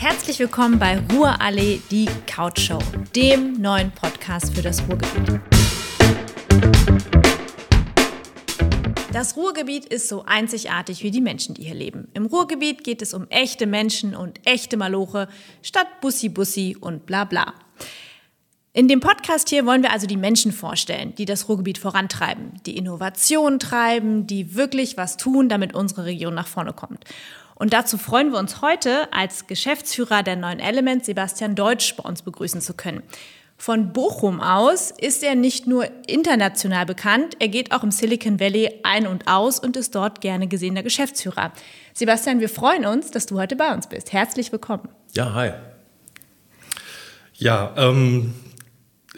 Herzlich willkommen bei Ruhrallee, die Couch Show, dem neuen Podcast für das Ruhrgebiet. Das Ruhrgebiet ist so einzigartig wie die Menschen, die hier leben. Im Ruhrgebiet geht es um echte Menschen und echte Maloche statt Bussi Bussi und bla bla. In dem Podcast hier wollen wir also die Menschen vorstellen, die das Ruhrgebiet vorantreiben, die Innovation treiben, die wirklich was tun, damit unsere Region nach vorne kommt. Und dazu freuen wir uns heute, als Geschäftsführer der neuen Element Sebastian Deutsch bei uns begrüßen zu können. Von Bochum aus ist er nicht nur international bekannt, er geht auch im Silicon Valley ein und aus und ist dort gerne gesehener Geschäftsführer. Sebastian, wir freuen uns, dass du heute bei uns bist. Herzlich willkommen. Ja, hi. Ja, ähm,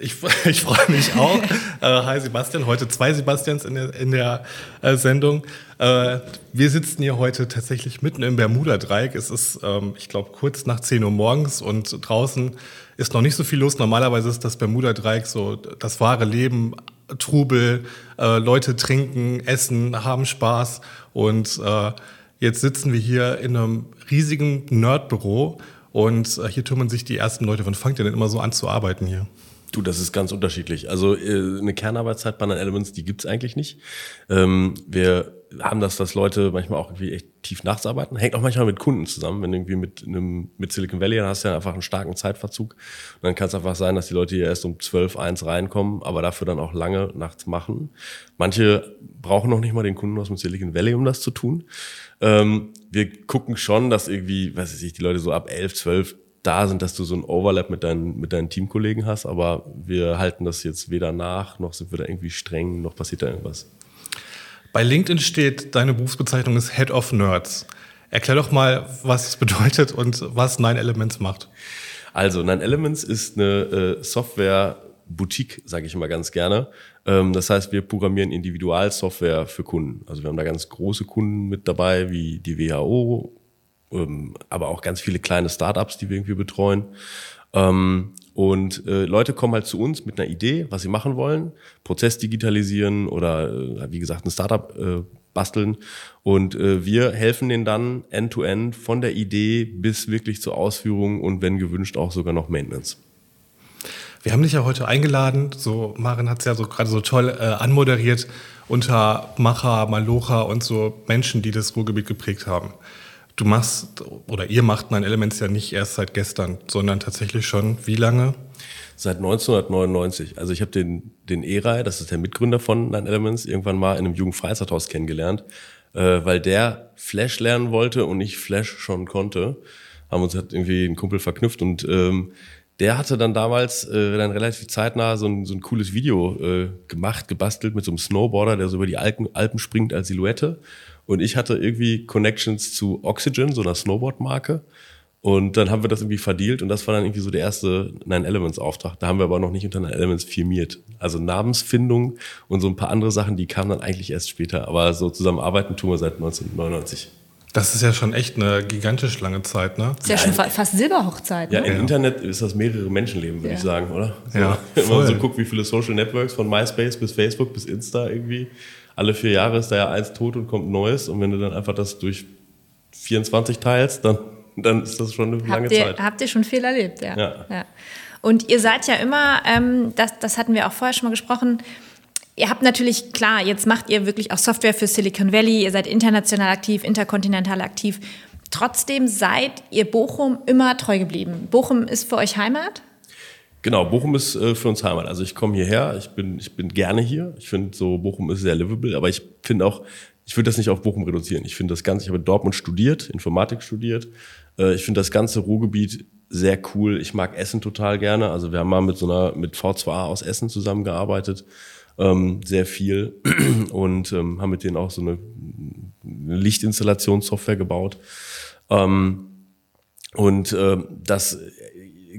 ich, ich freue mich auch. äh, hi Sebastian, heute zwei Sebastians in der, in der äh, Sendung. Äh, wir sitzen hier heute tatsächlich mitten im Bermuda-Dreieck. Es ist, ähm, ich glaube, kurz nach 10 Uhr morgens und draußen ist noch nicht so viel los. Normalerweise ist das Bermuda-Dreieck so das wahre Leben, Trubel, äh, Leute trinken, essen, haben Spaß und äh, jetzt sitzen wir hier in einem riesigen Nerdbüro und äh, hier türmen sich die ersten Leute. Wann fangt ihr denn immer so an zu arbeiten hier? Du, das ist ganz unterschiedlich. Also äh, eine Kernarbeitszeit bei den Elements, die gibt's eigentlich nicht. Ähm, wir haben das, dass Leute manchmal auch irgendwie echt tief nachts arbeiten. Hängt auch manchmal mit Kunden zusammen. Wenn irgendwie mit einem mit Silicon Valley, dann hast du ja einfach einen starken Zeitverzug. Und dann kann es einfach sein, dass die Leute hier erst um 12, 1 reinkommen, aber dafür dann auch lange nachts machen. Manche brauchen noch nicht mal den Kunden aus dem Silicon Valley, um das zu tun. Ähm, wir gucken schon, dass irgendwie, weiß ich, die Leute so ab 11, 12 da sind, dass du so ein Overlap mit deinen, mit deinen Teamkollegen hast, aber wir halten das jetzt weder nach, noch sind wir da irgendwie streng, noch passiert da irgendwas. Bei LinkedIn steht, deine Berufsbezeichnung ist Head of Nerds. Erklär doch mal, was es bedeutet und was Nine Elements macht. Also, Nine Elements ist eine äh, Software-Boutique, sage ich immer ganz gerne. Ähm, das heißt, wir programmieren Individualsoftware für Kunden. Also wir haben da ganz große Kunden mit dabei, wie die WHO, aber auch ganz viele kleine Startups, die wir irgendwie betreuen. Ähm, und äh, Leute kommen halt zu uns mit einer Idee, was sie machen wollen, Prozess digitalisieren oder äh, wie gesagt ein Startup äh, basteln. Und wir helfen denen dann end-to-end -end von der Idee bis wirklich zur Ausführung und wenn gewünscht auch sogar noch Maintenance. Wir haben dich ja heute eingeladen, so Maren hat es ja so gerade so toll äh, anmoderiert, unter Macher, Malocha und so Menschen, die das Ruhrgebiet geprägt haben du machst oder ihr macht Nine Elements ja nicht erst seit gestern, sondern tatsächlich schon wie lange? Seit 1999. Also ich habe den, den Eray, das ist der Mitgründer von Nine Elements, irgendwann mal in einem Jugendfreizeithaus kennengelernt, äh, weil der Flash lernen wollte und ich Flash schon konnte. Haben uns halt irgendwie einen Kumpel verknüpft und ähm, der hatte dann damals äh, dann relativ zeitnah so ein, so ein cooles Video äh, gemacht, gebastelt mit so einem Snowboarder, der so über die Alpen, Alpen springt als Silhouette. Und ich hatte irgendwie Connections zu Oxygen, so einer Snowboard-Marke. Und dann haben wir das irgendwie verdealt und das war dann irgendwie so der erste Nine Elements Auftrag. Da haben wir aber noch nicht unter Nine Elements firmiert. Also Namensfindung und so ein paar andere Sachen, die kamen dann eigentlich erst später. Aber so zusammenarbeiten tun wir seit 1999. Das ist ja schon echt eine gigantisch lange Zeit, ne? Das ist ja, schon fast Silberhochzeit. Ne? Ja, im ja. Internet ist das mehrere Menschenleben, würde ja. ich sagen, oder? So, ja. Wenn man so guckt, wie viele Social Networks von MySpace bis Facebook bis Insta irgendwie alle vier Jahre ist da ja eins tot und kommt Neues. Und wenn du dann einfach das durch 24 teilst, dann, dann ist das schon eine lange habt ihr, Zeit. Habt ihr schon viel erlebt, ja. ja. ja. Und ihr seid ja immer, ähm, das, das hatten wir auch vorher schon mal gesprochen, Ihr habt natürlich, klar, jetzt macht ihr wirklich auch Software für Silicon Valley, ihr seid international aktiv, interkontinental aktiv. Trotzdem seid ihr Bochum immer treu geblieben. Bochum ist für euch Heimat? Genau, Bochum ist äh, für uns Heimat. Also ich komme hierher, ich bin, ich bin gerne hier. Ich finde so, Bochum ist sehr livable, aber ich finde auch, ich würde das nicht auf Bochum reduzieren. Ich finde das Ganze, ich habe in Dortmund studiert, Informatik studiert. Äh, ich finde das ganze Ruhrgebiet sehr cool. Ich mag Essen total gerne. Also wir haben mal mit so einer, mit V2A aus Essen zusammengearbeitet. Ähm, sehr viel und ähm, haben mit denen auch so eine, Lichtinstallationssoftware gebaut. Ähm, und äh, das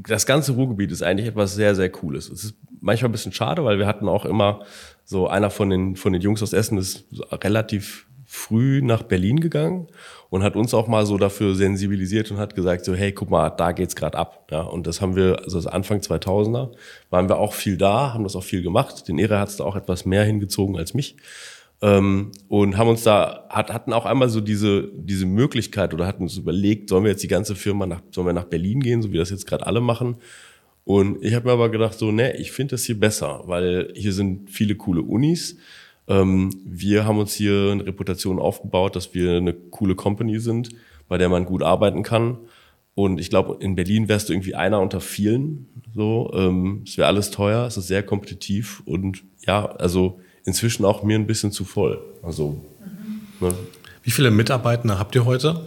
das ganze Ruhrgebiet ist eigentlich etwas sehr, sehr Cooles. Es ist manchmal ein bisschen schade, weil wir hatten auch immer so einer von den, von den Jungs aus Essen ist relativ früh nach Berlin gegangen und hat uns auch mal so dafür sensibilisiert und hat gesagt so hey guck mal da geht's gerade ab. Ja und das haben wir also Anfang 2000er waren wir auch viel da haben das auch viel gemacht. Den Ehre hat's da auch etwas mehr hingezogen als mich Ähm, und haben uns da, hat, hatten auch einmal so diese, diese Möglichkeit oder hatten uns überlegt, sollen wir jetzt die ganze Firma nach, sollen wir nach Berlin gehen, so wie das jetzt gerade alle machen. Und ich habe mir aber gedacht, so, ne, ich finde das hier besser, weil hier sind viele coole Unis. Ähm, wir haben uns hier eine Reputation aufgebaut, dass wir eine coole Company sind, bei der man gut arbeiten kann. Und ich glaube, in Berlin wärst du irgendwie einer unter vielen. So, ähm, es wäre alles teuer, es ist sehr kompetitiv und ja, also inzwischen auch mir ein bisschen zu voll. Also, mhm. ne? Wie viele Mitarbeiter habt ihr heute?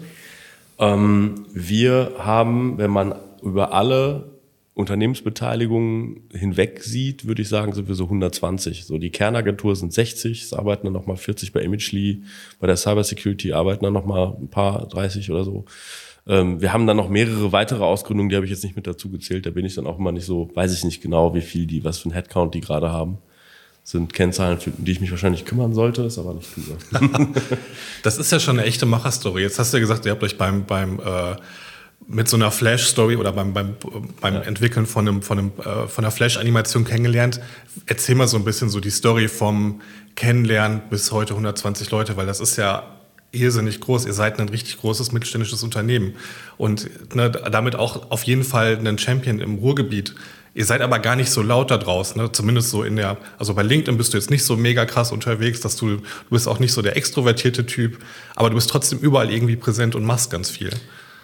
Ähm, wir haben, wenn man über alle Unternehmensbeteiligungen hinweg sieht, würde ich sagen, sind wir so 120. So die Kernagentur sind 60, es arbeiten dann nochmal 40 bei Imagely, bei der Cybersecurity arbeiten dann nochmal ein paar 30 oder so. Ähm, wir haben dann noch mehrere weitere Ausgründungen, die habe ich jetzt nicht mit dazu gezählt. Da bin ich dann auch immer nicht so, weiß ich nicht genau, wie viel die, was für ein Headcount die gerade haben. Das sind Kennzahlen, für die ich mich wahrscheinlich kümmern sollte, ist aber nicht tue. das ist ja schon eine echte Macherstory. Jetzt hast du ja gesagt, ihr habt euch beim, beim äh mit so einer Flash-Story oder beim, beim, beim ja. Entwickeln von, einem, von, einem, äh, von einer Flash-Animation kennengelernt. Erzähl mal so ein bisschen so die Story vom Kennenlernen bis heute 120 Leute, weil das ist ja irrsinnig groß. Ihr seid ein richtig großes mittelständisches Unternehmen und ne, damit auch auf jeden Fall ein Champion im Ruhrgebiet. Ihr seid aber gar nicht so laut da draußen, ne? zumindest so in der, also bei LinkedIn bist du jetzt nicht so mega krass unterwegs, dass du, du bist auch nicht so der extrovertierte Typ, aber du bist trotzdem überall irgendwie präsent und machst ganz viel.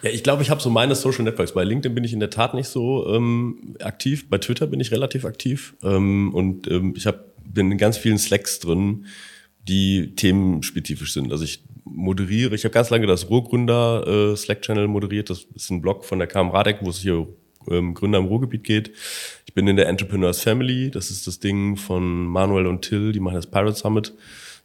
Ja, ich glaube, ich habe so meine Social Networks. Bei LinkedIn bin ich in der Tat nicht so ähm, aktiv. Bei Twitter bin ich relativ aktiv. Ähm, und ähm, ich hab, bin in ganz vielen Slacks drin, die themenspezifisch sind. Also ich moderiere, ich habe ganz lange das Ruhrgründer äh, Slack-Channel moderiert. Das ist ein Blog von der KM Radek, wo es hier ähm, Gründer im Ruhrgebiet geht. Ich bin in der Entrepreneurs Family. Das ist das Ding von Manuel und Till, die machen das Pirate Summit.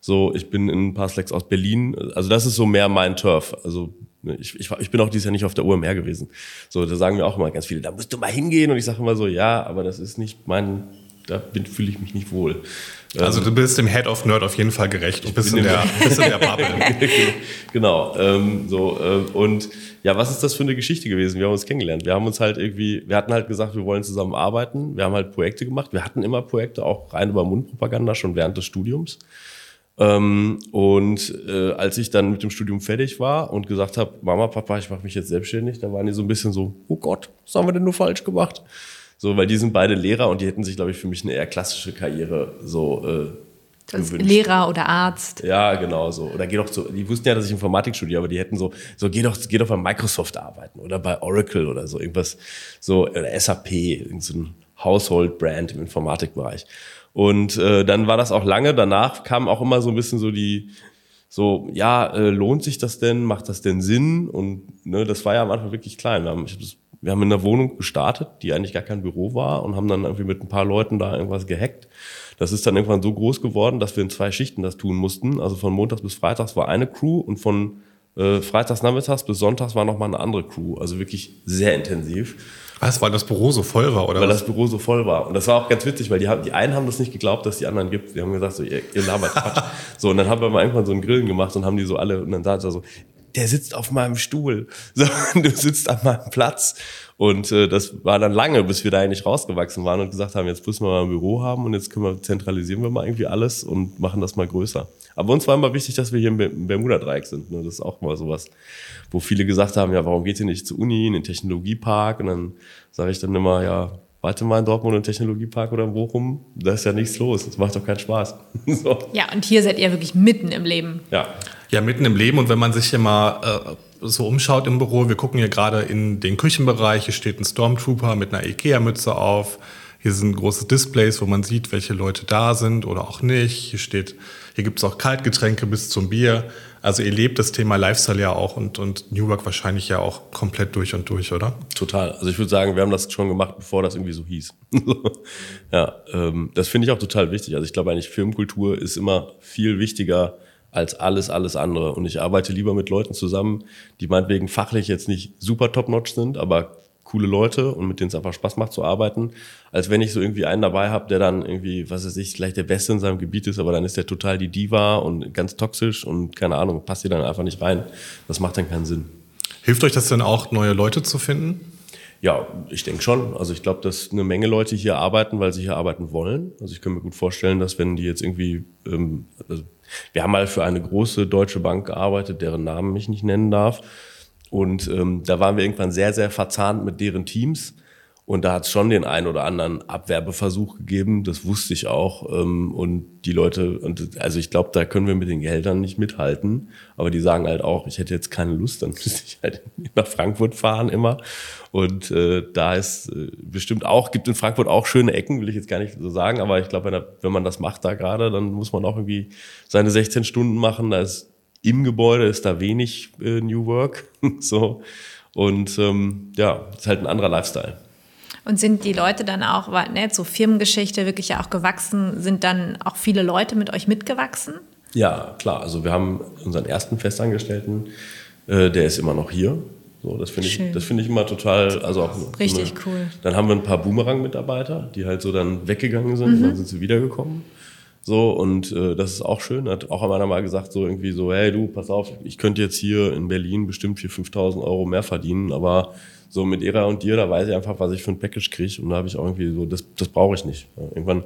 So, ich bin in Slacks aus Berlin. Also das ist so mehr mein Turf. Also Ne, ich, ich, ich bin auch dieses Jahr nicht auf der UMR gewesen. So, da sagen mir auch immer ganz viele, da musst du mal hingehen. Und ich sage immer so, ja, aber das ist nicht mein, da fühle ich mich nicht wohl. Also du bist dem Head of Nerd auf jeden Fall gerecht. Du bist in, der, bist in der Bubble. genau. Ähm, so, äh, und ja, was ist das für eine Geschichte gewesen? Wir haben uns kennengelernt. Wir haben uns halt irgendwie, wir hatten halt gesagt, wir wollen zusammen arbeiten. Wir haben halt Projekte gemacht. Wir hatten immer Projekte, auch rein über Mundpropaganda, schon während des Studiums. Ähm, und äh, als ich dann mit dem Studium fertig war und gesagt habe, Mama, Papa, ich mache mich jetzt selbstständig, da waren die so ein bisschen so, oh Gott, was haben wir denn nur falsch gemacht? So, weil die sind beide Lehrer und die hätten sich, glaube ich, für mich eine eher klassische Karriere so äh, gewünscht. Lehrer oder Arzt. Ja, genau so. Oder geh doch so, die wussten ja, dass ich Informatik studiere, aber die hätten so, so geh doch, geh doch bei Microsoft arbeiten oder bei Oracle oder so, irgendwas, so, oder SAP, irgendein so Household-Brand im Informatikbereich. Und äh, dann war das auch lange. Danach kam auch immer so ein bisschen so die, so, ja, äh, lohnt sich das denn? Macht das denn Sinn? Und ne, das war ja am Anfang wirklich klein. Ich hab das, wir haben in einer Wohnung gestartet, die eigentlich gar kein Büro war und haben dann irgendwie mit ein paar Leuten da irgendwas gehackt. Das ist dann irgendwann so groß geworden, dass wir in zwei Schichten das tun mussten. Also von Montags bis Freitags war eine Crew und von äh, Freitags nachmittags bis Sonntags war nochmal eine andere Crew. Also wirklich sehr intensiv. Was, weil das Büro so voll war, oder? Weil was? das Büro so voll war. Und das war auch ganz witzig, weil die, haben, die einen haben das nicht geglaubt, dass die anderen gibt. Die haben gesagt, so, ihr, ihr labert Quatsch. so, und dann haben wir mal irgendwann so einen Grillen gemacht und haben die so alle, und dann sagt er so, der sitzt auf meinem Stuhl. So, du sitzt an meinem Platz. Und äh, das war dann lange, bis wir da eigentlich rausgewachsen waren und gesagt haben, jetzt müssen wir mal ein Büro haben und jetzt können wir, zentralisieren wir mal irgendwie alles und machen das mal größer. Aber uns war immer wichtig, dass wir hier im Bermuda-Dreieck sind. Ne? Das ist auch mal sowas, wo viele gesagt haben, ja, warum geht ihr nicht zur Uni, in den Technologiepark? Und dann sage ich dann immer, ja, warte mal in Dortmund im Technologiepark oder in Bochum, da ist ja nichts los. Das macht doch keinen Spaß. so. Ja, und hier seid ihr wirklich mitten im Leben. Ja. Ja, mitten im Leben. Und wenn man sich hier mal äh, so umschaut im Büro, wir gucken hier gerade in den Küchenbereich, hier steht ein Stormtrooper mit einer Ikea-Mütze auf. Hier sind große Displays, wo man sieht, welche Leute da sind oder auch nicht. Hier steht, hier gibt es auch Kaltgetränke bis zum Bier. Also ihr lebt das Thema Lifestyle ja auch und, und New Work wahrscheinlich ja auch komplett durch und durch, oder? Total. Also ich würde sagen, wir haben das schon gemacht, bevor das irgendwie so hieß. ja, ähm, das finde ich auch total wichtig. Also ich glaube eigentlich, Firmenkultur ist immer viel wichtiger als alles, alles andere. Und ich arbeite lieber mit Leuten zusammen, die meinetwegen fachlich jetzt nicht super top-notch sind, aber coole Leute und mit denen es einfach Spaß macht zu arbeiten, als wenn ich so irgendwie einen dabei habe, der dann irgendwie, was weiß ich, vielleicht der Beste in seinem Gebiet ist, aber dann ist der total die Diva und ganz toxisch und keine Ahnung, passt hier dann einfach nicht rein. Das macht dann keinen Sinn. Hilft euch das denn auch, neue Leute zu finden? Ja, ich denke schon. Also ich glaube, dass eine Menge Leute hier arbeiten, weil sie hier arbeiten wollen. Also ich kann mir gut vorstellen, dass wenn die jetzt irgendwie, ähm, also Wir haben mal für eine große deutsche Bank gearbeitet, deren Namen ich nicht nennen darf. Und ähm, da waren wir irgendwann sehr, sehr verzahnt mit deren Teams. Und da hat es schon den einen oder anderen Abwerbeversuch gegeben, das wusste ich auch. Ähm, und die Leute, und also ich glaube, da können wir mit den Gehältern nicht mithalten. Aber die sagen halt auch, ich hätte jetzt keine Lust, dann müsste ich halt nach Frankfurt fahren immer. Und äh, da ist äh, bestimmt auch, gibt in Frankfurt auch schöne Ecken, will ich jetzt gar nicht so sagen, aber ich glaube, wenn, wenn man das macht da gerade, dann muss man auch irgendwie seine 16 Stunden machen. Da ist im Gebäude ist da wenig äh, New Work. so. Und ähm, ja, ist halt ein anderer Lifestyle. Und sind die Leute dann auch, weil ne, so Firmengeschichte wirklich ja auch gewachsen, sind dann auch viele Leute mit euch mitgewachsen? Ja, klar. Also wir haben unseren ersten Festangestellten, äh, der ist immer noch hier. So, das finde ich, das finde ich immer total, also auch richtig eine, cool. Dann haben wir ein paar Boomerang-Mitarbeiter, die halt so dann weggegangen sind, mhm. dann sind sie wiedergekommen. So, und äh, das ist auch schön. Hat auch einer mal gesagt, so irgendwie so, hey du, pass auf, ich könnte jetzt hier in Berlin bestimmt 4.000, 5.000 Euro mehr verdienen, aber so mit Ära und dir, da weiß ich einfach, was ich für ein Package kriege. Und da habe ich auch irgendwie so, das, das brauche ich nicht. Irgendwann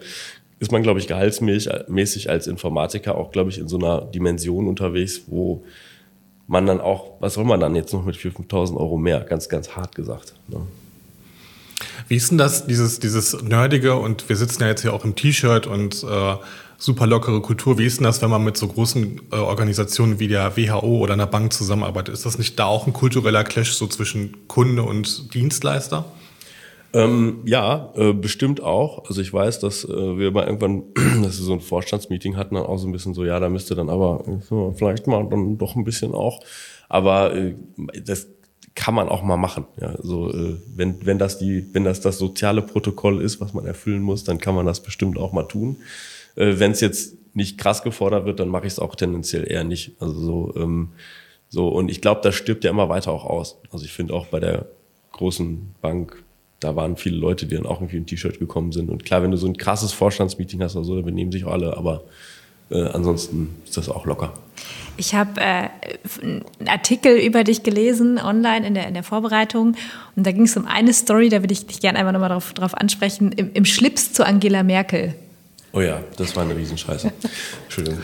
ist man, glaube ich, gehaltsmäßig als Informatiker auch, glaube ich, in so einer Dimension unterwegs, wo man dann auch, was soll man dann jetzt noch mit 4.000, 5.000 Euro mehr? Ganz, ganz hart gesagt. Ne? Wie ist denn das, dieses, dieses Nerdige und wir sitzen ja jetzt hier auch im T-Shirt und äh, super lockere Kultur. Wie ist denn das, wenn man mit so großen äh, Organisationen wie der WHO oder einer Bank zusammenarbeitet? Ist das nicht da auch ein kultureller Clash so zwischen Kunde und Dienstleister? Ähm, ja, äh, bestimmt auch. Also ich weiß, dass äh, wir mal irgendwann, dass wir so ein Vorstandsmeeting hatten, dann auch so ein bisschen so, ja, da müsste dann aber so, vielleicht mal dann doch ein bisschen auch. Aber äh, das kann man auch mal machen. Ja, so äh, wenn wenn das die wenn das das soziale Protokoll ist, was man erfüllen muss, dann kann man das bestimmt auch mal tun. Äh, Wenn es jetzt nicht krass gefordert wird, dann mache ich es auch tendenziell eher nicht. Also so, ähm, so und ich glaube, das stirbt ja immer weiter auch aus. Also ich finde auch bei der großen Bank, da waren viele Leute, die dann auch irgendwie im T-Shirt gekommen sind. Und klar, wenn du so ein krasses Vorstandsmeeting hast oder so, dann benehmen sich auch alle, aber äh, ansonsten ist das auch locker. Ich habe äh, einen Artikel über dich gelesen online in der, in der Vorbereitung und da ging es um eine Story, da würde ich dich gerne einmal nochmal drauf, drauf ansprechen, Im, im Schlips zu Angela Merkel. Oh ja, das war eine Riesenscheiße. Entschuldigung.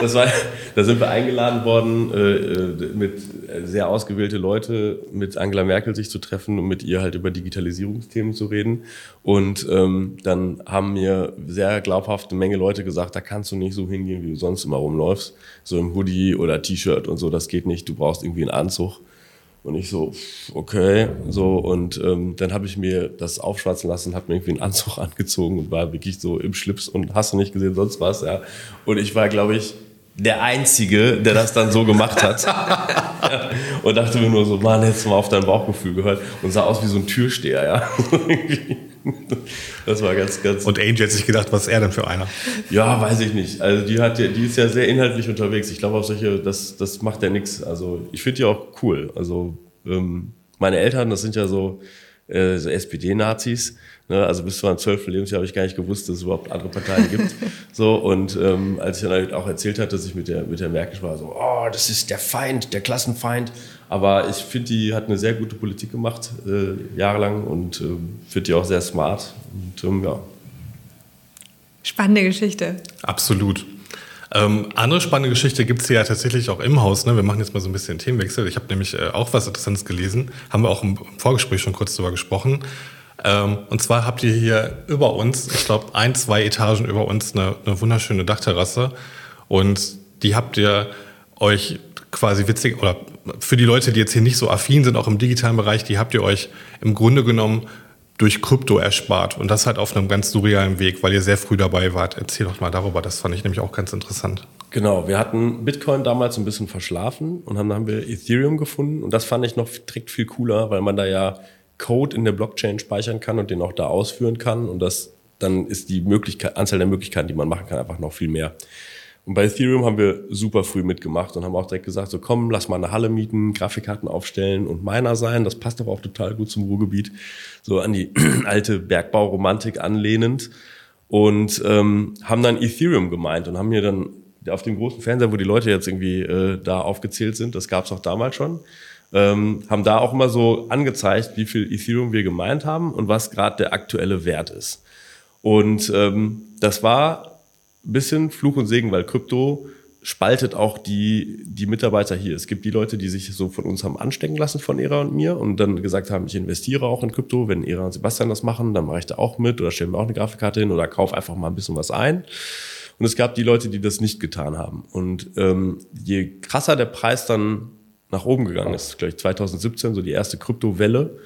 das war, da sind wir eingeladen worden, äh, mit sehr ausgewählte Leute mit Angela Merkel sich zu treffen und mit ihr halt über Digitalisierungsthemen zu reden. Und ähm, dann haben mir sehr glaubhaft eine Menge Leute gesagt, da kannst du nicht so hingehen, wie du sonst immer rumläufst. So im Hoodie oder T-Shirt und so, das geht nicht. Du brauchst irgendwie einen Anzug. Und ich so, okay, so und ähm, dann habe ich mir das aufschwatzen lassen, habe mir irgendwie einen Anzug angezogen und war wirklich so im Schlips und hast du nicht gesehen, sonst was, ja. Und ich war, glaube ich, der Einzige, der das dann so gemacht hat. und dachte mir nur so, Mann, hättest du mal auf dein Bauchgefühl gehört und sah aus wie so ein Türsteher, ja. das war ganz, ganz. Und Angel hat sich gedacht, was ist er denn für einer? Ja, weiß ich nicht. Also die hat die ist ja sehr inhaltlich unterwegs. Ich glaube auch solche, das, das macht ja nichts. Also ich finde die auch cool. Also ähm, meine Eltern, das sind ja so, äh, so SPD-Nazis. Ne? Also bis zu meinem zwölften Lebensjahr habe ich gar nicht gewusst, dass es überhaupt andere Parteien gibt. so und ähm, als ich dann halt auch erzählt hatte, dass ich mit der mit der Merkel war, so, oh, das ist der Feind, der Klassenfeind. Aber ich finde, die hat eine sehr gute Politik gemacht äh, jahrelang und äh, finde die auch sehr smart. Und ähm, ja. Spannende Geschichte. Absolut. Ähm, andere spannende Geschichte gibt es ja tatsächlich auch im Haus. Ne? Wir machen jetzt mal so ein bisschen Themenwechsel. Ich habe nämlich äh, auch was Interessantes gelesen. Haben wir auch im Vorgespräch schon kurz darüber gesprochen. Ähm, und zwar habt ihr hier über uns, ich glaube ein, zwei Etagen über uns, eine, eine wunderschöne Dachterrasse. Und die habt ihr euch quasi witzig, oder für die Leute, die jetzt hier nicht so affin sind, auch im digitalen Bereich, die habt ihr euch im Grunde genommen durch Krypto erspart. Und das halt auf einem ganz surrealen Weg, weil ihr sehr früh dabei wart. Erzähl doch mal darüber, das fand ich nämlich auch ganz interessant. Genau, wir hatten Bitcoin damals ein bisschen verschlafen und dann haben wir Ethereum gefunden. Und das fand ich noch direkt viel cooler, weil man da ja Code in der Blockchain speichern kann und den auch da ausführen kann. Und das dann ist die Möglichkeit, Anzahl der Möglichkeiten, die man machen kann, einfach noch viel mehr. Und bei Ethereum haben wir super früh mitgemacht und haben auch direkt gesagt, so komm, lass mal eine Halle mieten, Grafikkarten aufstellen und Miner sein. Das passt aber auch total gut zum Ruhrgebiet, so an die alte Bergbauromantik anlehnend. Und ähm, haben dann Ethereum gemeint und haben mir dann auf dem großen Fernseher, wo die Leute jetzt irgendwie äh, da aufgezählt sind, das gab es auch damals schon, ähm, haben da auch immer so angezeigt, wie viel Ethereum wir gemeint haben und was gerade der aktuelle Wert ist. Und ähm, das war bisschen Fluch und Segen, weil Krypto spaltet auch die, die Mitarbeiter hier. Es gibt die Leute, die sich so von uns haben anstecken lassen, von Era und mir, und dann gesagt haben, ich investiere auch in Krypto. Wenn Era und Sebastian das machen, dann mache ich da auch mit oder stellen wir auch eine Grafikkarte hin oder kaufe einfach mal ein bisschen was ein. Und es gab die Leute, die das nicht getan haben. Und ähm, je krasser der Preis dann nach oben gegangen ist, glaube ich 2017, so die erste Kryptowelle,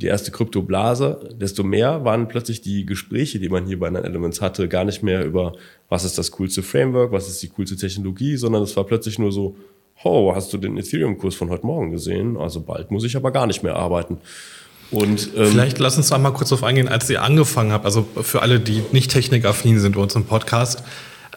die erste Kryptoblase, desto mehr waren plötzlich die Gespräche, die man hier bei Nine Elements hatte, gar nicht mehr über, was ist das coolste Framework, was ist die coolste Technologie, sondern es war plötzlich nur so, oh, hast du den Ethereum-Kurs von heute Morgen gesehen? Also bald muss ich aber gar nicht mehr arbeiten. Und, ähm, Vielleicht lass uns einmal kurz darauf eingehen, als ihr angefangen habt, also für alle, die nicht technikaffin sind bei uns im Podcast,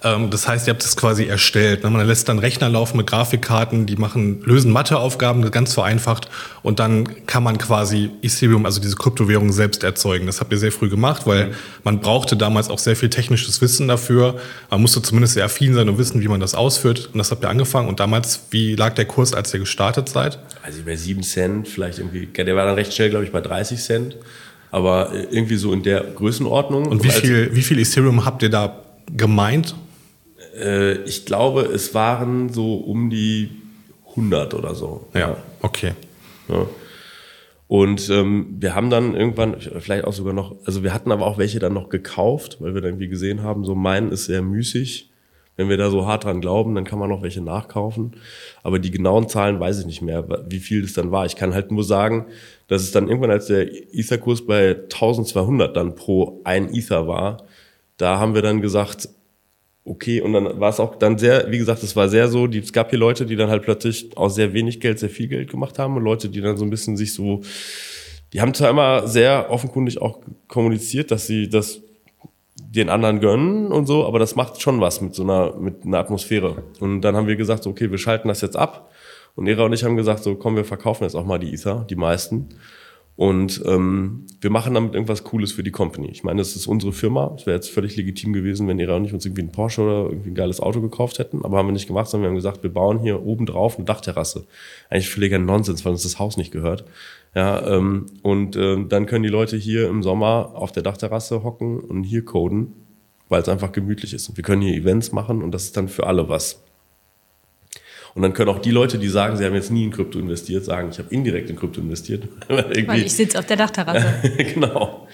das heißt, ihr habt es quasi erstellt. Ne? Man lässt dann Rechner laufen mit Grafikkarten, die machen, lösen Matheaufgaben ganz vereinfacht und dann kann man quasi Ethereum, also diese Kryptowährung selbst erzeugen. Das habt ihr sehr früh gemacht, weil mhm. man brauchte damals auch sehr viel technisches Wissen dafür. Man musste zumindest sehr affin sein und wissen, wie man das ausführt. Und das habt ihr angefangen. Und damals, wie lag der Kurs, als ihr gestartet seid? Also bei 7 Cent, vielleicht irgendwie, der war dann recht schnell, glaube ich, bei 30 Cent. Aber irgendwie so in der Größenordnung. Und wie viel, wie viel Ethereum habt ihr da gemeint? Äh, ich glaube, es waren so um die 100 oder so. Ja, okay. Ja. Und ähm, wir haben dann irgendwann, vielleicht auch sogar noch, also wir hatten aber auch welche dann noch gekauft, weil wir dann irgendwie gesehen haben, so meinen ist sehr müßig. Wenn wir da so hart dran glauben, dann kann man noch welche nachkaufen. Aber die genauen Zahlen weiß ich nicht mehr, wie viel das dann war. Ich kann halt nur sagen, dass es dann irgendwann, als der Ether-Kurs bei 1200 dann pro ein Ether war, da haben wir dann gesagt, okay. Und dann war es auch dann sehr, wie gesagt, es war sehr so, die, es gab hier Leute, die dann halt plötzlich aus sehr wenig Geld sehr viel Geld gemacht haben und Leute, die dann so ein bisschen sich so, die haben zwar immer sehr offenkundig auch kommuniziert, dass sie das den anderen gönnen und so, aber das macht schon was mit so einer, mit einer Atmosphäre. Und dann haben wir gesagt, okay, wir schalten das jetzt ab. Und Era und ich haben gesagt, so komm, wir verkaufen jetzt auch mal die Ether, die meisten. Und ähm, wir machen damit irgendwas Cooles für die Company. Ich meine, das ist unsere Firma. Es wäre jetzt völlig legitim gewesen, wenn Ira und ich uns irgendwie ein Porsche oder irgendwie ein geiles Auto gekauft hätten. Aber haben wir nicht gemacht, sondern wir haben gesagt, wir bauen hier oben drauf eine Dachterrasse. Eigentlich völliger Nonsens, weil uns das Haus nicht gehört. Ja, ähm, und äh, dann können die Leute hier im Sommer auf der Dachterrasse hocken und hier coden, weil es einfach gemütlich ist. Und wir können hier Events machen und das ist dann für alle was. Und dann können auch die Leute, die sagen, sie haben jetzt nie in Krypto investiert, sagen, ich habe indirekt in Krypto investiert. Weil ich sitze auf der Dachterrasse. genau.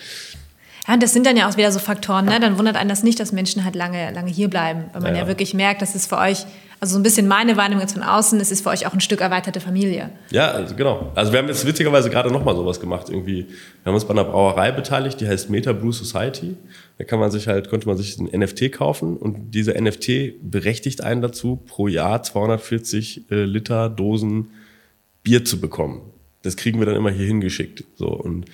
Ja, das sind dann ja auch wieder so Faktoren, ne? Dann wundert einen das nicht, dass Menschen halt lange, lange hier bleiben, weil man ja, ja wirklich merkt, dass es für euch, also so ein bisschen meine Wahrnehmung jetzt von außen, es ist für euch auch ein Stück erweiterte Familie. Ja, also genau. Also wir haben jetzt witzigerweise gerade nochmal sowas gemacht irgendwie. Wir haben uns bei einer Brauerei beteiligt, die heißt Meta Brew Society. Da kann man sich halt, konnte man sich ein NFT kaufen und dieser NFT berechtigt einen dazu, pro Jahr 240 äh, Liter Dosen Bier zu bekommen. Das kriegen wir dann immer hier hingeschickt. So und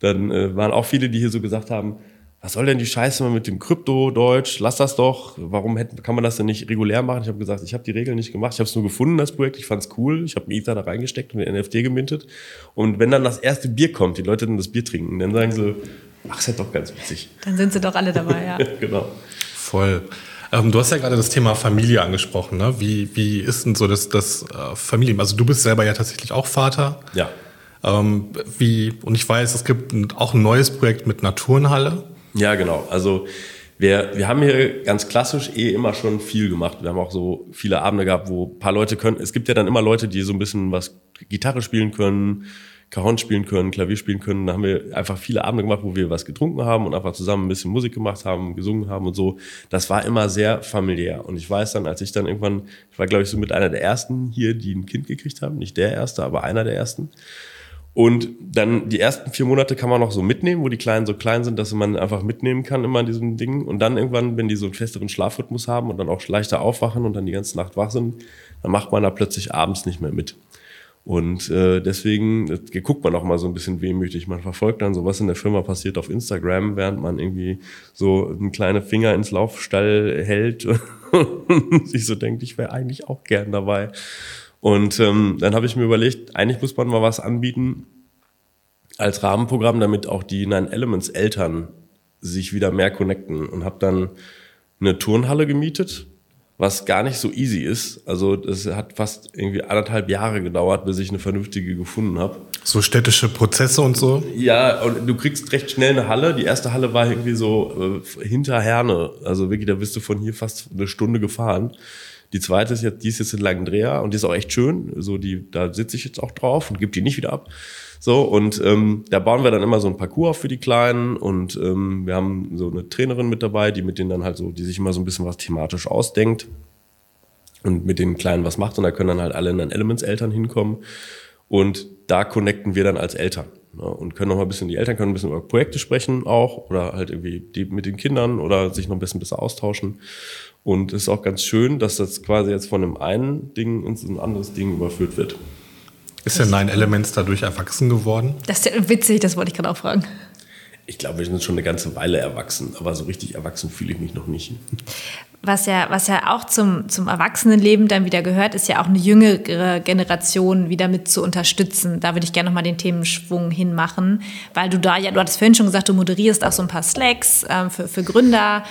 dann äh, waren auch viele, die hier so gesagt haben, was soll denn die Scheiße mit dem Krypto-Deutsch? Lass das doch. Warum hätte, kann man das denn nicht regulär machen? Ich habe gesagt, ich habe die Regeln nicht gemacht. Ich habe es nur gefunden, das Projekt. Ich fand es cool. Ich habe einen Ether da reingesteckt und den NFT gemintet. Und wenn dann das erste Bier kommt, die Leute dann das Bier trinken, dann sagen sie, ach, ist ja doch ganz witzig. Dann sind sie doch alle dabei, ja. genau. Voll. Ähm, du hast ja gerade das Thema Familie angesprochen. Ne? Wie, wie ist denn so das, das äh, Familien? Also du bist selber ja tatsächlich auch Vater. Ja. Ähm, wie, und ich weiß, es gibt auch ein neues Projekt mit Naturenhalle. Ja, genau. Also wir, wir haben hier ganz klassisch eh immer schon viel gemacht. Wir haben auch so viele Abende gehabt, wo paar Leute können. Es gibt ja dann immer Leute, die so ein bisschen was Gitarre spielen können, Cajon spielen können, Klavier spielen können. Da haben wir einfach viele Abende gemacht, wo wir was getrunken haben und einfach zusammen ein bisschen Musik gemacht haben, gesungen haben und so. Das war immer sehr familiär. Und ich weiß dann, als ich dann irgendwann, ich war glaube ich so mit einer der ersten hier, die ein Kind gekriegt haben, nicht der erste, aber einer der ersten. Und dann die ersten vier Monate kann man noch so mitnehmen, wo die Kleinen so klein sind, dass man einfach mitnehmen kann immer in diesem Ding. Und dann irgendwann, wenn die so einen festeren Schlafrhythmus haben und dann auch leichter aufwachen und dann die ganze Nacht wach sind, dann macht man da plötzlich abends nicht mehr mit. Und äh, deswegen guckt man auch mal so ein bisschen wehmütig. Man verfolgt dann so, was in der Firma passiert auf Instagram, während man irgendwie so einen kleinen Finger ins Laufstall hält und sich so denkt, ich wäre eigentlich auch gern dabei. Und ähm, dann habe ich mir überlegt, eigentlich muss man mal was anbieten als Rahmenprogramm, damit auch die Nine Elements Eltern sich wieder mehr connecten und habe dann eine Turnhalle gemietet was gar nicht so easy ist. Also das hat fast irgendwie anderthalb Jahre gedauert, bis ich eine vernünftige gefunden habe. So städtische Prozesse und so? Ja, und du kriegst recht schnell eine Halle. Die erste Halle war irgendwie so äh, hinter Herne. Also wirklich, da bist du von hier fast eine Stunde gefahren. Die zweite ist jetzt, die ist jetzt in Langendreher und die ist auch echt schön. So, die, da sitze ich jetzt auch drauf und gebe die nicht wieder ab. So, und ähm, da bauen wir dann immer so ein Parcours auf für die Kleinen und ähm, wir haben so eine Trainerin mit dabei, die mit denen dann halt so, die sich immer so ein bisschen was thematisch ausdenkt und mit den Kleinen was macht und da können dann halt alle in dann Elements-Eltern hinkommen und da connecten wir dann als Eltern ne, und können noch mal ein bisschen, die Eltern können ein bisschen über Projekte sprechen auch oder halt irgendwie die mit den Kindern oder sich noch ein bisschen besser austauschen und es ist auch ganz schön, dass das quasi jetzt von einem einen Ding ins ein anderes Ding überführt wird. Ist der Nine Elements dadurch erwachsen geworden? Das ist ja witzig, das wollte ich gerade auch fragen. Ich glaube, wir sind schon eine ganze Weile erwachsen, aber so richtig erwachsen fühle ich mich noch nicht. Was ja, was ja auch zum, zum Erwachsenenleben dann wieder gehört, ist ja auch eine jüngere Generation wieder mit zu unterstützen. Da würde ich gerne nochmal den Themenschwung hinmachen, weil du da ja, du hattest vorhin schon gesagt, du moderierst auch so ein paar Slacks äh, für, für Gründer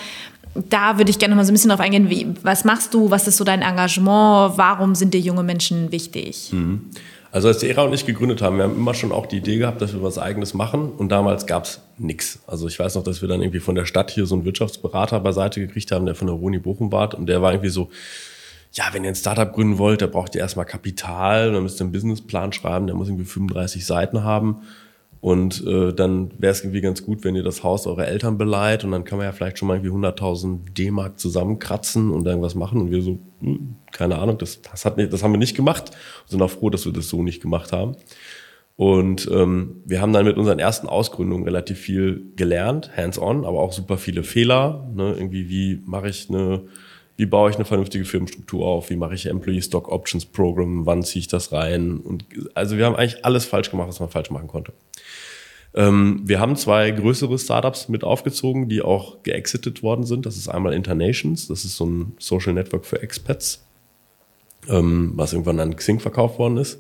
da würde ich gerne noch mal so ein bisschen drauf eingehen. Wie, was machst du? Was ist so dein Engagement? Warum sind dir junge Menschen wichtig? Mhm. Also als die Ära und ich gegründet haben, wir haben immer schon auch die Idee gehabt, dass wir was Eigenes machen und damals gab es nichts. Also ich weiß noch, dass wir dann irgendwie von der Stadt hier so einen Wirtschaftsberater beiseite gekriegt haben, der von der Roni Bochum war und der war irgendwie so, ja, wenn ihr ein Startup gründen wollt, da braucht ihr erstmal Kapital, dann müsst ihr einen Businessplan schreiben, der muss irgendwie 35 Seiten haben und äh, dann wäre es irgendwie ganz gut, wenn ihr das Haus eurer Eltern beleiht und dann kann man ja vielleicht schon mal irgendwie 100.000 D-Mark zusammenkratzen und irgendwas machen. Und wir so, hm, keine Ahnung, das, das, hat das haben wir nicht gemacht. Wir sind auch froh, dass wir das so nicht gemacht haben. Und ähm, wir haben dann mit unseren ersten Ausgründungen relativ viel gelernt, hands-on, aber auch super viele Fehler. Ne? Irgendwie, wie mache ich eine wie baue ich eine vernünftige Firmenstruktur auf, wie mache ich Employee Stock Options Program, wann ziehe ich das rein. Und also wir haben eigentlich alles falsch gemacht, was man falsch machen konnte. Ähm, wir haben zwei größere Startups mit aufgezogen, die auch geexitet worden sind. Das ist einmal Internations, das ist so ein Social Network für Expats, ähm, was irgendwann an Xing verkauft worden ist.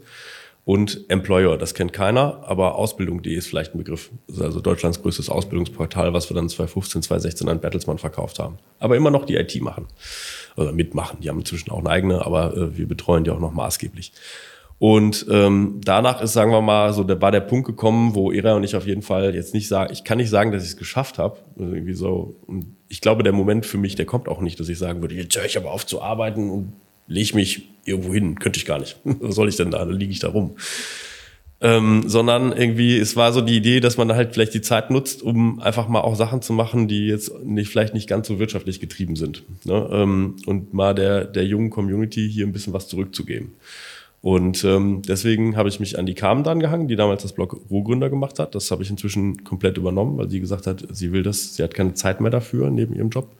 Und Employer, das kennt keiner, aber Ausbildung.de ist vielleicht ein Begriff. Das ist also Deutschlands größtes Ausbildungsportal, was wir dann 2015, 2016 an Bertelsmann verkauft haben. Aber immer noch die IT machen oder mitmachen. Die haben inzwischen auch eine eigene, aber äh, wir betreuen die auch noch maßgeblich. Und ähm, danach ist, sagen wir mal, so der war der Punkt gekommen, wo Ira und ich auf jeden Fall jetzt nicht sagen, ich kann nicht sagen, dass ich es geschafft habe. Also irgendwie so. Und ich glaube, der Moment für mich, der kommt auch nicht, dass ich sagen würde, jetzt höre ich aber auf zu arbeiten und lege mich irgendwo hin. Könnte ich gar nicht. Was soll ich denn da? Da liege ich da rum. Ähm, sondern irgendwie, es war so die Idee, dass man halt vielleicht die Zeit nutzt, um einfach mal auch Sachen zu machen, die jetzt nicht, vielleicht nicht ganz so wirtschaftlich getrieben sind. Ne? Ähm, und mal der, der jungen Community hier ein bisschen was zurückzugeben. Und ähm, deswegen habe ich mich an die Carmen dran gehangen, die damals das Blog Rohgründer gemacht hat. Das habe ich inzwischen komplett übernommen, weil sie gesagt hat, sie will das, sie hat keine Zeit mehr dafür neben ihrem Job.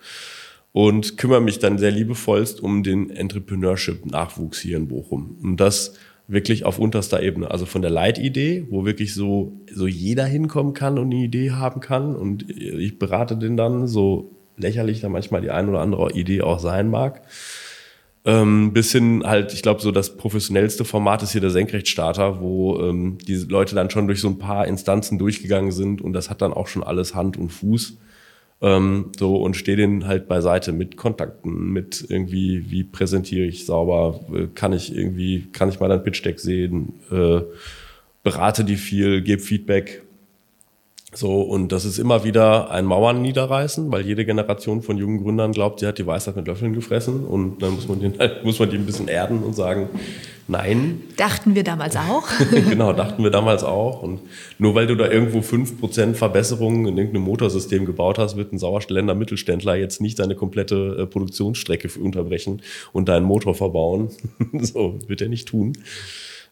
Und kümmere mich dann sehr liebevollst um den Entrepreneurship-Nachwuchs hier in Bochum. Und das wirklich auf unterster Ebene. Also von der Leitidee, wo wirklich so, so jeder hinkommen kann und eine Idee haben kann. Und ich berate den dann, so lächerlich da manchmal die ein oder andere Idee auch sein mag ähm, bis hin halt, ich glaube, so das professionellste Format ist hier der Senkrechtstarter, wo ähm, die Leute dann schon durch so ein paar Instanzen durchgegangen sind und das hat dann auch schon alles Hand und Fuß. Ähm, so und stehe denen halt beiseite mit Kontakten, mit irgendwie, wie präsentiere ich sauber, äh, kann ich irgendwie, kann ich mal ein Pitch Deck sehen, äh, berate die viel, gebe Feedback, so, und das ist immer wieder ein Mauern niederreißen, weil jede Generation von jungen Gründern glaubt, sie hat die Weisheit mit Löffeln gefressen und dann muss man, den, muss man die ein bisschen erden und sagen, nein. Dachten wir damals auch. genau, dachten wir damals auch. Und nur weil du da irgendwo 5% Verbesserungen in irgendeinem Motorsystem gebaut hast, wird ein Sauerländer Mittelständler jetzt nicht deine komplette äh, Produktionsstrecke unterbrechen und deinen Motor verbauen. so, wird er nicht tun.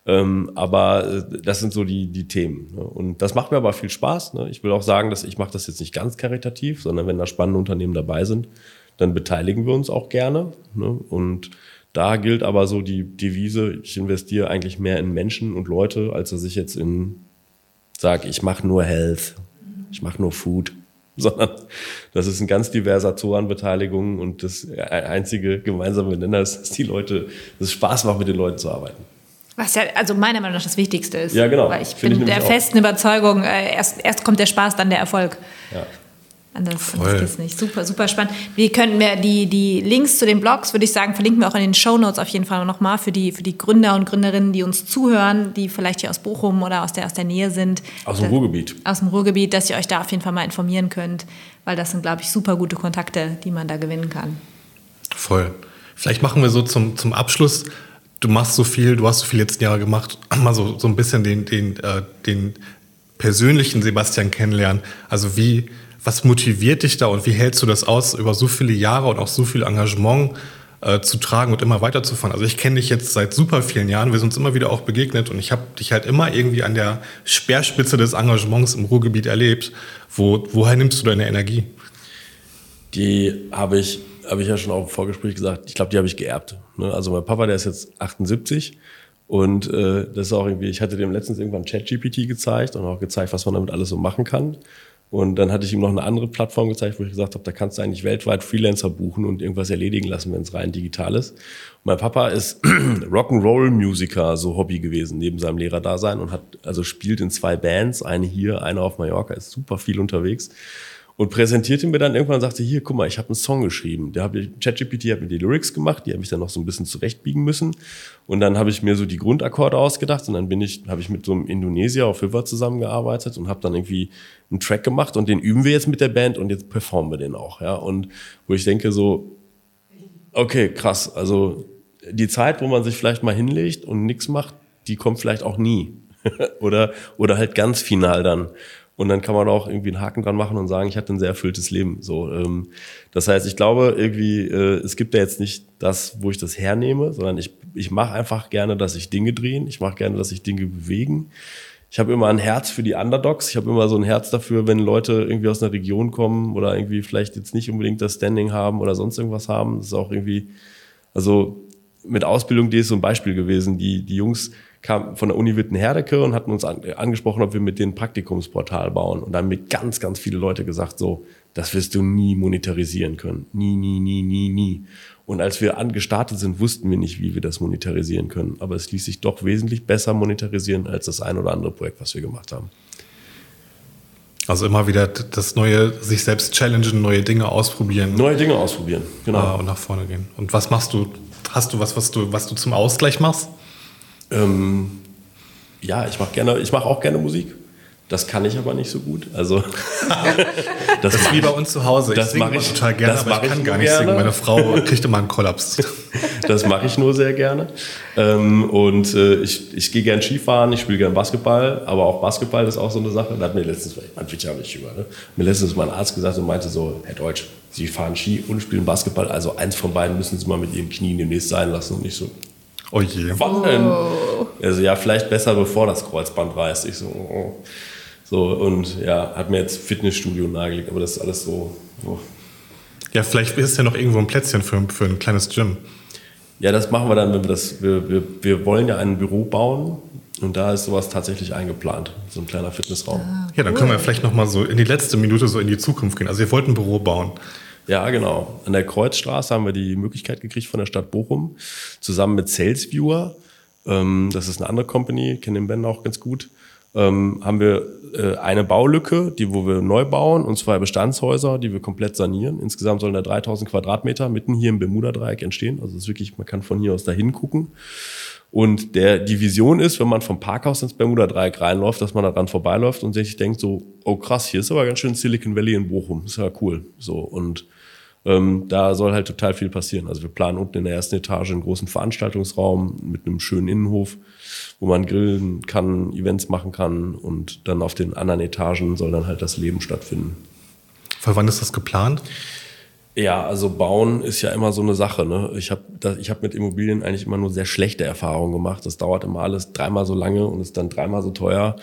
Ähm, aber äh, das sind so die, die Themen. Ne? Und das macht mir aber viel Spaß. Ne? Ich will auch sagen, dass ich mache das jetzt nicht ganz karitativ, sondern wenn da spannende Unternehmen dabei sind, dann beteiligen wir uns auch gerne. Ne? Und da gilt aber so die Devise, ich investiere eigentlich mehr in Menschen und Leute, als dass ich jetzt in sage, ich mache nur Health, ich mache nur Food sondern das ist ein ganz diverser Zoo und das einzige gemeinsame Nenner ist, dass die Leute, dass es Spaß macht, mit den Leuten zu arbeiten. Was ja, also meiner Meinung nach das Wichtigste ist. Ja, genau. Weil ich Find bin ich der festen auch. Überzeugung, äh, erst, erst kommt der Spaß, dann der Erfolg. Ja. Anders, anders geht's nicht. Super, super spannend. Wir könnten wir die, die Links zu den Blogs, würde ich sagen, verlinken wir auch in den Show Notes auf jeden Fall nochmal für die, für die Gründer und Gründerinnen, die uns zuhören, die vielleicht hier aus Bochum oder aus der, aus der Nähe sind. Aus dem Ruhrgebiet. Aus dem Ruhrgebiet, dass ihr euch da auf jeden Fall mal informieren könnt, weil das sind, glaube ich, super gute Kontakte, die man da gewinnen kann. Voll. Vielleicht machen wir so zum, zum Abschluss du machst so viel, du hast so viel letzten Jahre gemacht, mal so, so ein bisschen den, den, äh, den persönlichen Sebastian kennenlernen. Also wie, was motiviert dich da und wie hältst du das aus, über so viele Jahre und auch so viel Engagement äh, zu tragen und immer weiterzufahren? Also ich kenne dich jetzt seit super vielen Jahren, wir sind uns immer wieder auch begegnet und ich habe dich halt immer irgendwie an der Speerspitze des Engagements im Ruhrgebiet erlebt. Wo, woher nimmst du deine Energie? Die habe ich, habe ich ja schon auch im Vorgespräch gesagt, ich glaube, die habe ich geerbt. Ne? Also mein Papa, der ist jetzt 78 und äh, das ist auch irgendwie, ich hatte dem letztens irgendwann ChatGPT gezeigt und auch gezeigt, was man damit alles so machen kann. Und dann hatte ich ihm noch eine andere Plattform gezeigt, wo ich gesagt habe, da kannst du eigentlich weltweit Freelancer buchen und irgendwas erledigen lassen, wenn es rein digital ist. Und mein Papa ist Rock'n'Roll-Musiker, so Hobby gewesen, neben seinem Lehrerdasein und hat, also spielt in zwei Bands, eine hier, eine auf Mallorca, ist super viel unterwegs und präsentierte mir dann irgendwann und sagte, hier, guck mal, ich habe einen Song geschrieben. Der habe ChatGPT hat mir die Lyrics gemacht, die habe ich dann noch so ein bisschen zurechtbiegen müssen. Und dann habe ich mir so die Grundakkorde ausgedacht und dann bin ich, habe ich mit so einem Indonesier auf River zusammengearbeitet und habe dann irgendwie einen Track gemacht und den üben wir jetzt mit der Band und jetzt performen wir den auch, ja. Und wo ich denke so, okay, krass, also die Zeit, wo man sich vielleicht mal hinlegt und nichts macht, die kommt vielleicht auch nie. oder, oder halt ganz final dann. Und dann kann man auch irgendwie einen Haken dran machen und sagen, ich hatte ein sehr erfülltes Leben. So, ähm, das heißt, ich glaube irgendwie, äh, es gibt ja jetzt nicht das, wo ich das hernehme, sondern ich, ich mache einfach gerne, dass sich Dinge drehen. Ich mache gerne, dass sich Dinge bewegen. Ich habe immer ein Herz für die Underdogs. Ich habe immer so ein Herz dafür, wenn Leute irgendwie aus einer Region kommen oder irgendwie vielleicht jetzt nicht unbedingt das Standing haben oder sonst irgendwas haben. Das ist auch irgendwie, also mit Ausbildung, die ist so ein Beispiel gewesen. Die, die Jungs, kam von der Uni Wittenherdecke und hatten uns an, angesprochen, ob wir mit denen Praktikumsportal bauen. Und dann haben mir ganz, ganz viele Leute gesagt, so, das wirst du nie monetarisieren können. Nie, nie, nie, nie, nie. Und als wir angestartet sind, wussten wir nicht, wie wir das monetarisieren können. Aber es ließ sich doch wesentlich besser monetarisieren als das ein oder andere Projekt, was wir gemacht haben. Also immer wieder das neue, sich selbst challengen, neue Dinge ausprobieren. Neue Dinge ausprobieren, genau. Ah, und nach vorne gehen. Und was machst du? Hast du was, was du, was du zum Ausgleich machst? Ähm, ja, ich mache gerne, ich mache auch gerne Musik. Das kann ich aber nicht so gut. Also das, das ist wie bei uns zu Hause. Das mache ich total gerne, aber ich kann gar nicht gerne. singen. Meine Frau kriegt immer einen Kollaps. das mache ich nur sehr gerne. Ähm, und äh, ich, ich gehe gern Skifahren, ich spiele gern Basketball, aber auch Basketball ist auch so eine Sache. Da hat mir letztens, man wird ja nicht über, ne? mir letztens mein Arzt gesagt und meinte so, Herr Deutsch, Sie fahren Ski und spielen Basketball, also eins von beiden müssen Sie mal mit Ihren Knien demnächst sein lassen und nicht so, Oh je. Wann denn? Oh. Also ja, vielleicht besser, bevor das Kreuzband reißt. Ich so, oh. so und ja, hat mir jetzt Fitnessstudio nahegelegt, aber das ist alles so. Oh. Ja, vielleicht ist es ja noch irgendwo ein Plätzchen für, für ein kleines Gym. Ja, das machen wir dann, wenn wir das. Wir, wir, wir wollen ja ein Büro bauen und da ist sowas tatsächlich eingeplant, so ein kleiner Fitnessraum. Ah, cool. Ja, dann können wir vielleicht noch mal so in die letzte Minute so in die Zukunft gehen. Also ihr wollt ein Büro bauen. Ja, genau. An der Kreuzstraße haben wir die Möglichkeit gekriegt von der Stadt Bochum, zusammen mit SalesViewer, ähm, das ist eine andere Company, kennen den Ben auch ganz gut, ähm, haben wir äh, eine Baulücke, die wo wir neu bauen und zwei Bestandshäuser, die wir komplett sanieren. Insgesamt sollen da 3000 Quadratmeter mitten hier im Bermuda-Dreieck entstehen. Also es ist wirklich, man kann von hier aus dahin gucken. Und der, die Vision ist, wenn man vom Parkhaus ins Bermuda-Dreieck reinläuft, dass man da dran vorbeiläuft und sich denkt so, oh krass, hier ist aber ganz schön Silicon Valley in Bochum. ist ja cool. So, und ähm, da soll halt total viel passieren. Also wir planen unten in der ersten Etage einen großen Veranstaltungsraum mit einem schönen Innenhof, wo man grillen kann, Events machen kann und dann auf den anderen Etagen soll dann halt das Leben stattfinden. Für wann ist das geplant? Ja, also bauen ist ja immer so eine Sache. Ne? Ich habe ich hab mit Immobilien eigentlich immer nur sehr schlechte Erfahrungen gemacht. Das dauert immer alles dreimal so lange und ist dann dreimal so teuer.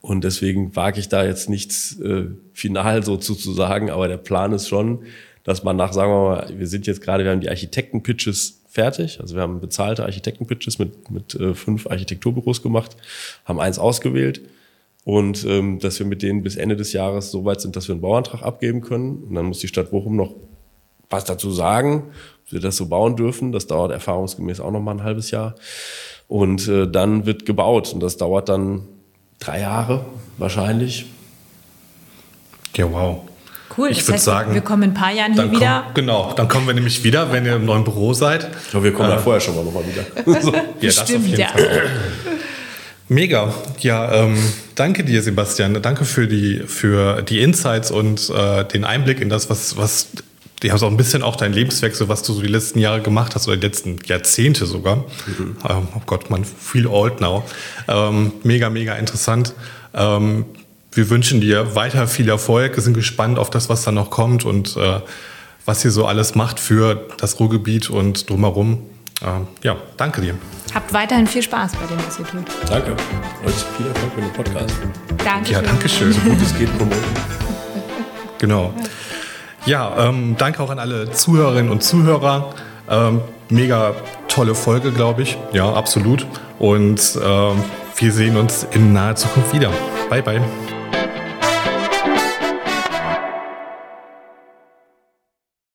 Und deswegen wage ich da jetzt nichts äh, final so zu, zu sagen. Aber der Plan ist schon, dass man nach, sagen wir mal, wir sind jetzt gerade, wir haben die Architekten-Pitches fertig. Also wir haben bezahlte Architekten-Pitches mit, mit äh, fünf Architekturbüros gemacht, haben eins ausgewählt und ähm, dass wir mit denen bis Ende des Jahres so weit sind, dass wir einen Bauantrag abgeben können. Und dann muss die Stadt Bochum noch was dazu sagen, ob wir das so bauen dürfen. Das dauert erfahrungsgemäß auch noch mal ein halbes Jahr. Und äh, dann wird gebaut und das dauert dann drei Jahre wahrscheinlich. Ja, wow. Cool, ich das würde heißt, sagen, wir kommen in ein paar Jahren hier dann wieder. Genau, dann kommen wir nämlich wieder, wenn ihr im neuen Büro seid. Ich glaube, wir kommen ja vorher schon mal nochmal wieder. so. Ja, das auf Stimmt, jeden ja. Fall. Mega. Ja, ähm, danke dir, Sebastian. Danke für die, für die Insights und äh, den Einblick in das, was, was die haben so ein bisschen auch dein Lebenswechsel, was du so die letzten Jahre gemacht hast oder die letzten Jahrzehnte sogar. Ähm, oh Gott, man feel old now. Ähm, mega, mega interessant. Ähm, wir wünschen dir weiter viel Erfolg. Wir sind gespannt auf das, was da noch kommt und äh, was ihr so alles macht für das Ruhrgebiet und drumherum. Ähm, ja, danke dir. Habt weiterhin viel Spaß bei dem, was ihr tut. Danke. Euch viel Erfolg mit dem Podcast. Danke. Ja, danke schön. So gut es geht promoten. Genau. Ja, ähm, danke auch an alle Zuhörerinnen und Zuhörer. Ähm, mega tolle Folge, glaube ich. Ja, absolut. Und ähm, wir sehen uns in naher Zukunft wieder. Bye, bye.